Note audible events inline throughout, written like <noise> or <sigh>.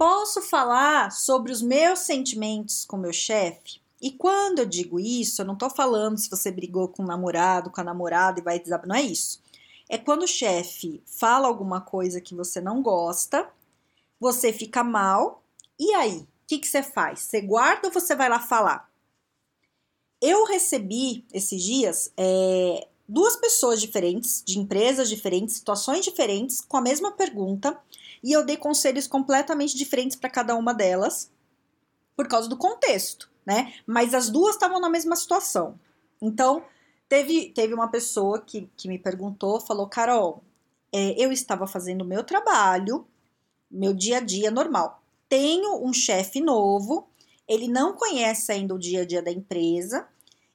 Posso falar sobre os meus sentimentos com meu chefe? E quando eu digo isso, eu não tô falando se você brigou com o namorado, com a namorada e vai desabar. Não é isso. É quando o chefe fala alguma coisa que você não gosta, você fica mal, e aí? O que, que você faz? Você guarda ou você vai lá falar? Eu recebi esses dias é, duas pessoas diferentes, de empresas diferentes, situações diferentes, com a mesma pergunta e eu dei conselhos completamente diferentes para cada uma delas por causa do contexto, né? Mas as duas estavam na mesma situação. Então, teve, teve uma pessoa que, que me perguntou, falou, Carol, é, eu estava fazendo o meu trabalho, meu dia a dia normal. Tenho um chefe novo, ele não conhece ainda o dia a dia da empresa,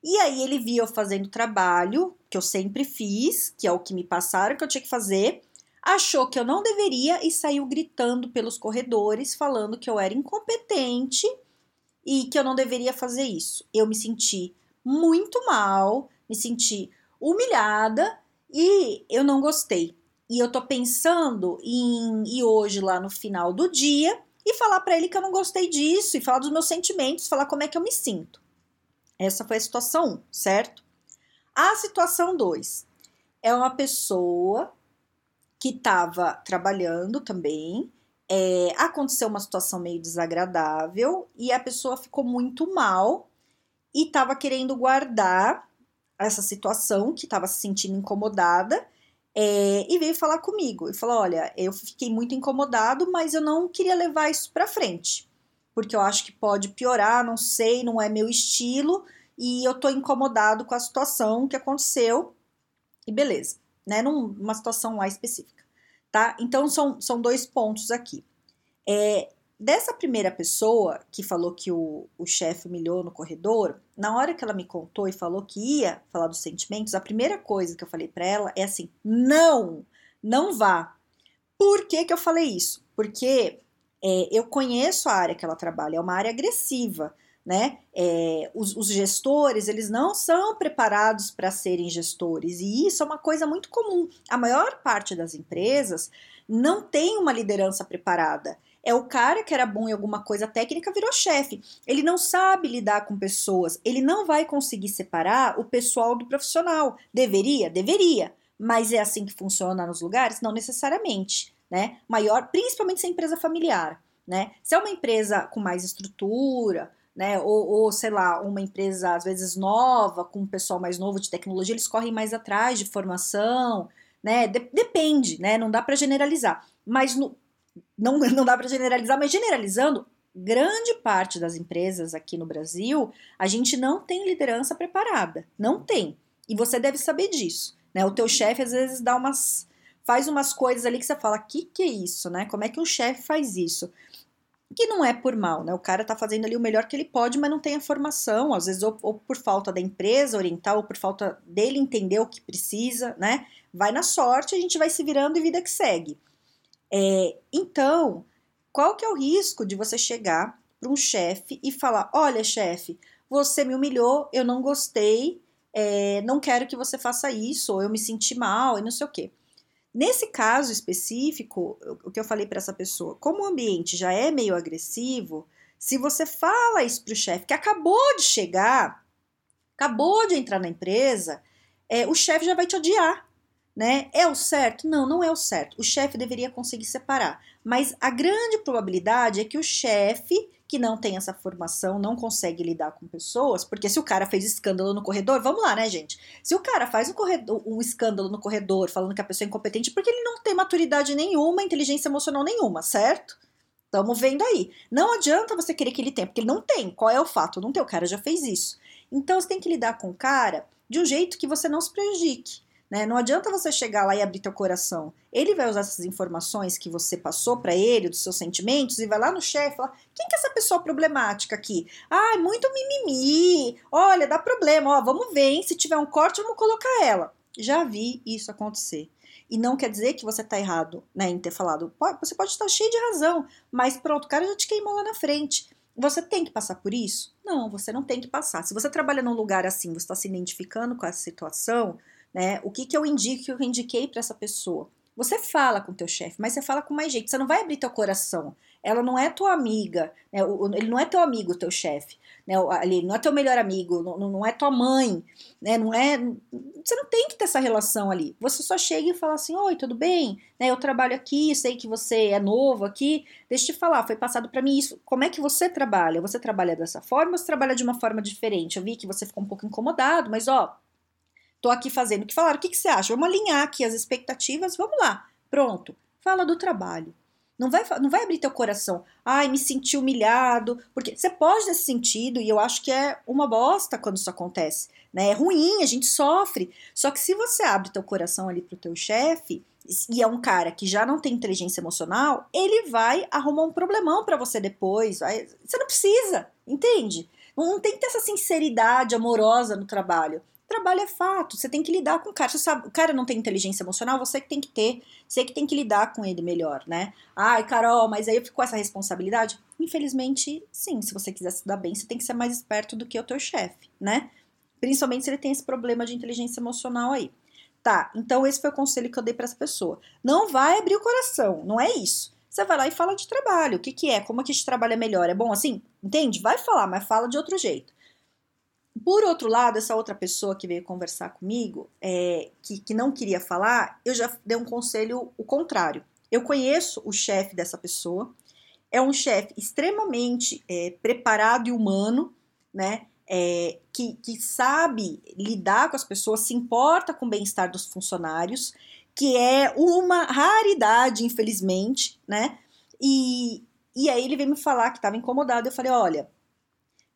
e aí ele via eu fazendo trabalho que eu sempre fiz, que é o que me passaram que eu tinha que fazer, achou que eu não deveria e saiu gritando pelos corredores, falando que eu era incompetente e que eu não deveria fazer isso. Eu me senti muito mal, me senti humilhada e eu não gostei. E eu tô pensando em ir hoje lá no final do dia e falar para ele que eu não gostei disso e falar dos meus sentimentos, falar como é que eu me sinto. Essa foi a situação 1, certo? A situação 2 é uma pessoa que estava trabalhando também. É, aconteceu uma situação meio desagradável e a pessoa ficou muito mal e estava querendo guardar essa situação, que estava se sentindo incomodada, é, e veio falar comigo e falou: Olha, eu fiquei muito incomodado, mas eu não queria levar isso para frente, porque eu acho que pode piorar, não sei, não é meu estilo, e eu tô incomodado com a situação que aconteceu, e beleza né? Numa situação lá específica, tá? Então são, são dois pontos aqui. É, dessa primeira pessoa que falou que o, o chefe humilhou no corredor, na hora que ela me contou e falou que ia falar dos sentimentos, a primeira coisa que eu falei para ela é assim: não, não vá. Por que, que eu falei isso? Porque é, eu conheço a área que ela trabalha, é uma área agressiva né? É, os, os, gestores, eles não são preparados para serem gestores, e isso é uma coisa muito comum. A maior parte das empresas não tem uma liderança preparada. É o cara que era bom em alguma coisa técnica virou chefe. Ele não sabe lidar com pessoas, ele não vai conseguir separar o pessoal do profissional. Deveria? Deveria. Mas é assim que funciona nos lugares? Não necessariamente, né? Maior, principalmente se é empresa familiar, né? Se é uma empresa com mais estrutura, né? Ou, ou, sei lá, uma empresa às vezes nova, com um pessoal mais novo de tecnologia, eles correm mais atrás de formação, né? De, depende, né? Não dá para generalizar. Mas no, não, <laughs> não dá para generalizar, mas generalizando, grande parte das empresas aqui no Brasil, a gente não tem liderança preparada. Não tem. E você deve saber disso. Né? O teu chefe às vezes dá umas. faz umas coisas ali que você fala, que que é isso, né? Como é que um chefe faz isso? Que não é por mal, né? O cara tá fazendo ali o melhor que ele pode, mas não tem a formação, às vezes ou, ou, por falta da empresa orientar, ou por falta dele entender o que precisa, né? Vai na sorte, a gente vai se virando e vida que segue. É, então, qual que é o risco de você chegar para um chefe e falar: olha, chefe, você me humilhou, eu não gostei, é, não quero que você faça isso, ou eu me senti mal e não sei o quê. Nesse caso específico, o que eu falei para essa pessoa, como o ambiente já é meio agressivo, se você fala isso para o chefe que acabou de chegar, acabou de entrar na empresa, é, o chefe já vai te odiar, né? É o certo? Não, não é o certo. O chefe deveria conseguir separar, mas a grande probabilidade é que o chefe que não tem essa formação, não consegue lidar com pessoas, porque se o cara fez escândalo no corredor, vamos lá, né, gente? Se o cara faz um, corredor, um escândalo no corredor falando que a pessoa é incompetente, porque ele não tem maturidade nenhuma, inteligência emocional nenhuma, certo? Estamos vendo aí. Não adianta você querer que ele tenha, porque ele não tem. Qual é o fato? Não tem, o cara já fez isso. Então você tem que lidar com o cara de um jeito que você não se prejudique. Né? Não adianta você chegar lá e abrir teu coração. Ele vai usar essas informações que você passou para ele, dos seus sentimentos, e vai lá no chefe e falar: quem que é essa pessoa problemática aqui? Ah, muito mimimi. Olha, dá problema. Ó, vamos ver, hein? Se tiver um corte, vamos colocar ela. Já vi isso acontecer. E não quer dizer que você está errado né, em ter falado. Você pode estar cheio de razão, mas pronto, o cara já te queimou lá na frente. Você tem que passar por isso? Não, você não tem que passar. Se você trabalha num lugar assim, você está se identificando com essa situação, né? O que, que eu indico que eu indiquei para essa pessoa? Você fala com teu chefe, mas você fala com mais jeito. Você não vai abrir teu coração. Ela não é tua amiga, né? ele não é teu amigo, teu chefe, né? Ele não é teu melhor amigo, não, não é tua mãe, né? Não é. Você não tem que ter essa relação ali. Você só chega e fala assim: Oi, tudo bem? Né? Eu trabalho aqui, sei que você é novo aqui. Deixa eu te falar, foi passado para mim isso. Como é que você trabalha? Você trabalha dessa forma ou você trabalha de uma forma diferente? Eu vi que você ficou um pouco incomodado, mas ó, tô aqui fazendo o que falaram. O que, que você acha? Vamos alinhar aqui as expectativas, vamos lá. Pronto. Fala do trabalho. Não vai, não vai abrir teu coração. Ai, me senti humilhado. Porque você pode nesse sentido, e eu acho que é uma bosta quando isso acontece. Né? É ruim, a gente sofre. Só que se você abre teu coração ali pro teu chefe, e é um cara que já não tem inteligência emocional, ele vai arrumar um problemão para você depois. Vai, você não precisa, entende? Não, não tem que ter essa sinceridade amorosa no trabalho. Trabalho é fato, você tem que lidar com o cara. Você sabe, o cara não tem inteligência emocional, você que tem que ter, você que tem que lidar com ele melhor, né? Ai, Carol, mas aí ficou essa responsabilidade? Infelizmente, sim, se você quiser se dar bem, você tem que ser mais esperto do que o teu chefe, né? Principalmente se ele tem esse problema de inteligência emocional aí. Tá, então esse foi o conselho que eu dei para essa pessoa. Não vai abrir o coração, não é isso. Você vai lá e fala de trabalho. O que, que é? Como é que a gente trabalha melhor? É bom assim? Entende? Vai falar, mas fala de outro jeito. Por outro lado, essa outra pessoa que veio conversar comigo, é, que, que não queria falar, eu já dei um conselho o contrário. Eu conheço o chefe dessa pessoa, é um chefe extremamente é, preparado e humano, né? É, que, que sabe lidar com as pessoas, se importa com o bem-estar dos funcionários, que é uma raridade, infelizmente, né? E, e aí ele veio me falar que estava incomodado. Eu falei: olha,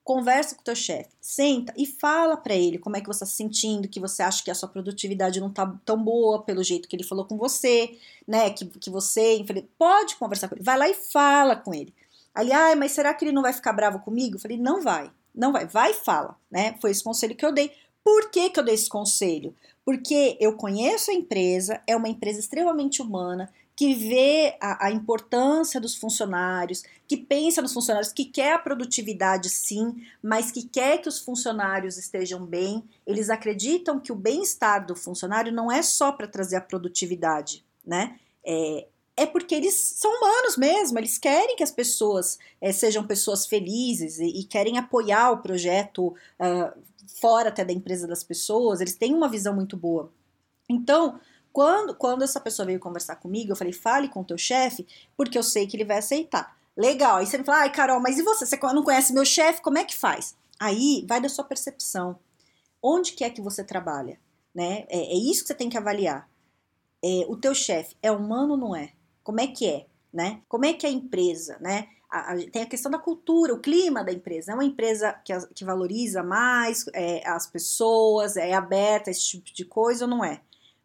Conversa com o teu chefe, senta e fala para ele como é que você está se sentindo, que você acha que a sua produtividade não tá tão boa pelo jeito que ele falou com você, né? Que, que você, pode conversar com ele, vai lá e fala com ele. Ali, ah, mas será que ele não vai ficar bravo comigo? Eu falei, não vai, não vai, vai e fala, né? Foi esse conselho que eu dei. Por que, que eu dei esse conselho? Porque eu conheço a empresa, é uma empresa extremamente humana, que vê a, a, importância dos funcionários, que pensa nos funcionários, que quer a produtividade sim, mas que quer que os funcionários estejam bem. Eles acreditam que o bem-estar do funcionário não é só para trazer a produtividade, né? É, é porque eles são humanos mesmo, eles querem que as pessoas é, sejam pessoas felizes e, e, querem apoiar o projeto uh, fora até da empresa das pessoas, eles têm uma visão muito boa. Então, quando, quando essa pessoa veio conversar comigo, eu falei, fale com o teu chefe, porque eu sei que ele vai aceitar. Legal. Aí você me fala, ai, Carol, mas e você? Você não conhece meu chefe? Como é que faz? Aí vai da sua percepção. Onde que é que você trabalha? Né? É, é isso que você tem que avaliar. É, o teu chefe é humano ou não é? Como é que é? Né? Como é que é a empresa? Né? A, a, tem a questão da cultura, o clima da empresa. É uma empresa que, que valoriza mais é, as pessoas, é aberta a esse tipo de coisa ou não é?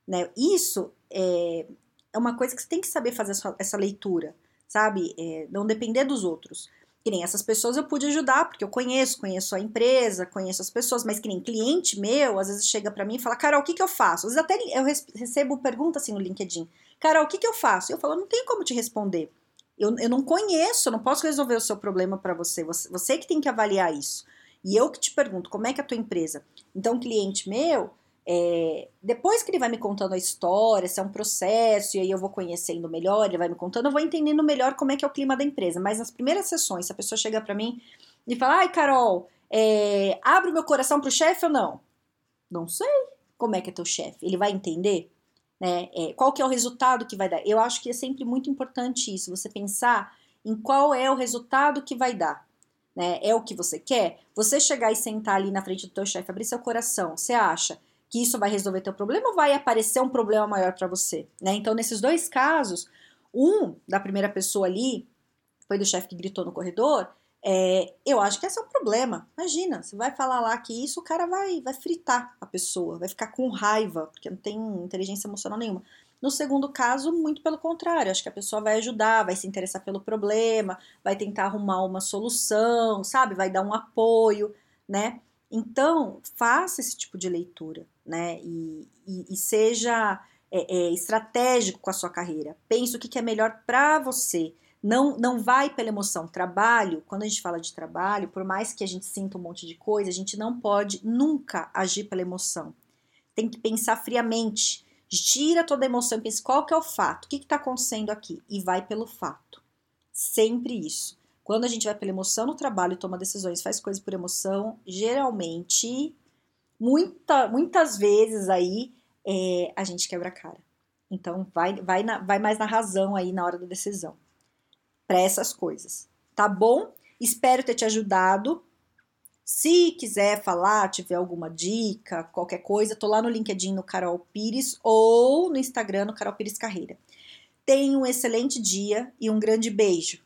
Né? Isso é, é uma coisa que você tem que saber fazer essa, essa leitura, sabe? É, não depender dos outros. Que nem essas pessoas eu pude ajudar, porque eu conheço, conheço a empresa, conheço as pessoas, mas que nem cliente meu, às vezes chega para mim e fala, Carol, o que, que eu faço? Às vezes até eu recebo pergunta assim no LinkedIn, Carol, o que, que eu faço? Eu falo, não tenho como te responder. Eu, eu não conheço, eu não posso resolver o seu problema para você. você. Você que tem que avaliar isso. E eu que te pergunto, como é que é a tua empresa? Então, cliente meu, é, depois que ele vai me contando a história, se é um processo, e aí eu vou conhecendo melhor, ele vai me contando, eu vou entendendo melhor como é que é o clima da empresa. Mas nas primeiras sessões, se a pessoa chega para mim e fala, ai, Carol, é, abre o meu coração pro chefe ou não? Não sei como é que é teu chefe. Ele vai entender? Né? É, qual que é o resultado que vai dar? Eu acho que é sempre muito importante isso, você pensar em qual é o resultado que vai dar. Né? É o que você quer? Você chegar e sentar ali na frente do teu chefe, abrir seu coração, você acha que isso vai resolver teu problema ou vai aparecer um problema maior para você, né? Então, nesses dois casos, um da primeira pessoa ali, foi do chefe que gritou no corredor, É, eu acho que esse é o problema. Imagina, você vai falar lá que isso, o cara vai, vai fritar a pessoa, vai ficar com raiva, porque não tem inteligência emocional nenhuma. No segundo caso, muito pelo contrário, acho que a pessoa vai ajudar, vai se interessar pelo problema, vai tentar arrumar uma solução, sabe? Vai dar um apoio, né? Então, faça esse tipo de leitura, né? E, e, e seja é, é, estratégico com a sua carreira. Pense o que, que é melhor para você. Não, não vai pela emoção. Trabalho, quando a gente fala de trabalho, por mais que a gente sinta um monte de coisa, a gente não pode nunca agir pela emoção. Tem que pensar friamente. Tira toda a emoção e pense qual que é o fato, o que está acontecendo aqui, e vai pelo fato. Sempre isso. Quando a gente vai pela emoção no trabalho e toma decisões, faz coisas por emoção, geralmente, muita, muitas vezes aí, é, a gente quebra a cara. Então, vai, vai, na, vai mais na razão aí na hora da decisão para essas coisas, tá bom? Espero ter te ajudado. Se quiser falar, tiver alguma dica, qualquer coisa, tô lá no LinkedIn no Carol Pires ou no Instagram no Carol Pires Carreira. Tenha um excelente dia e um grande beijo.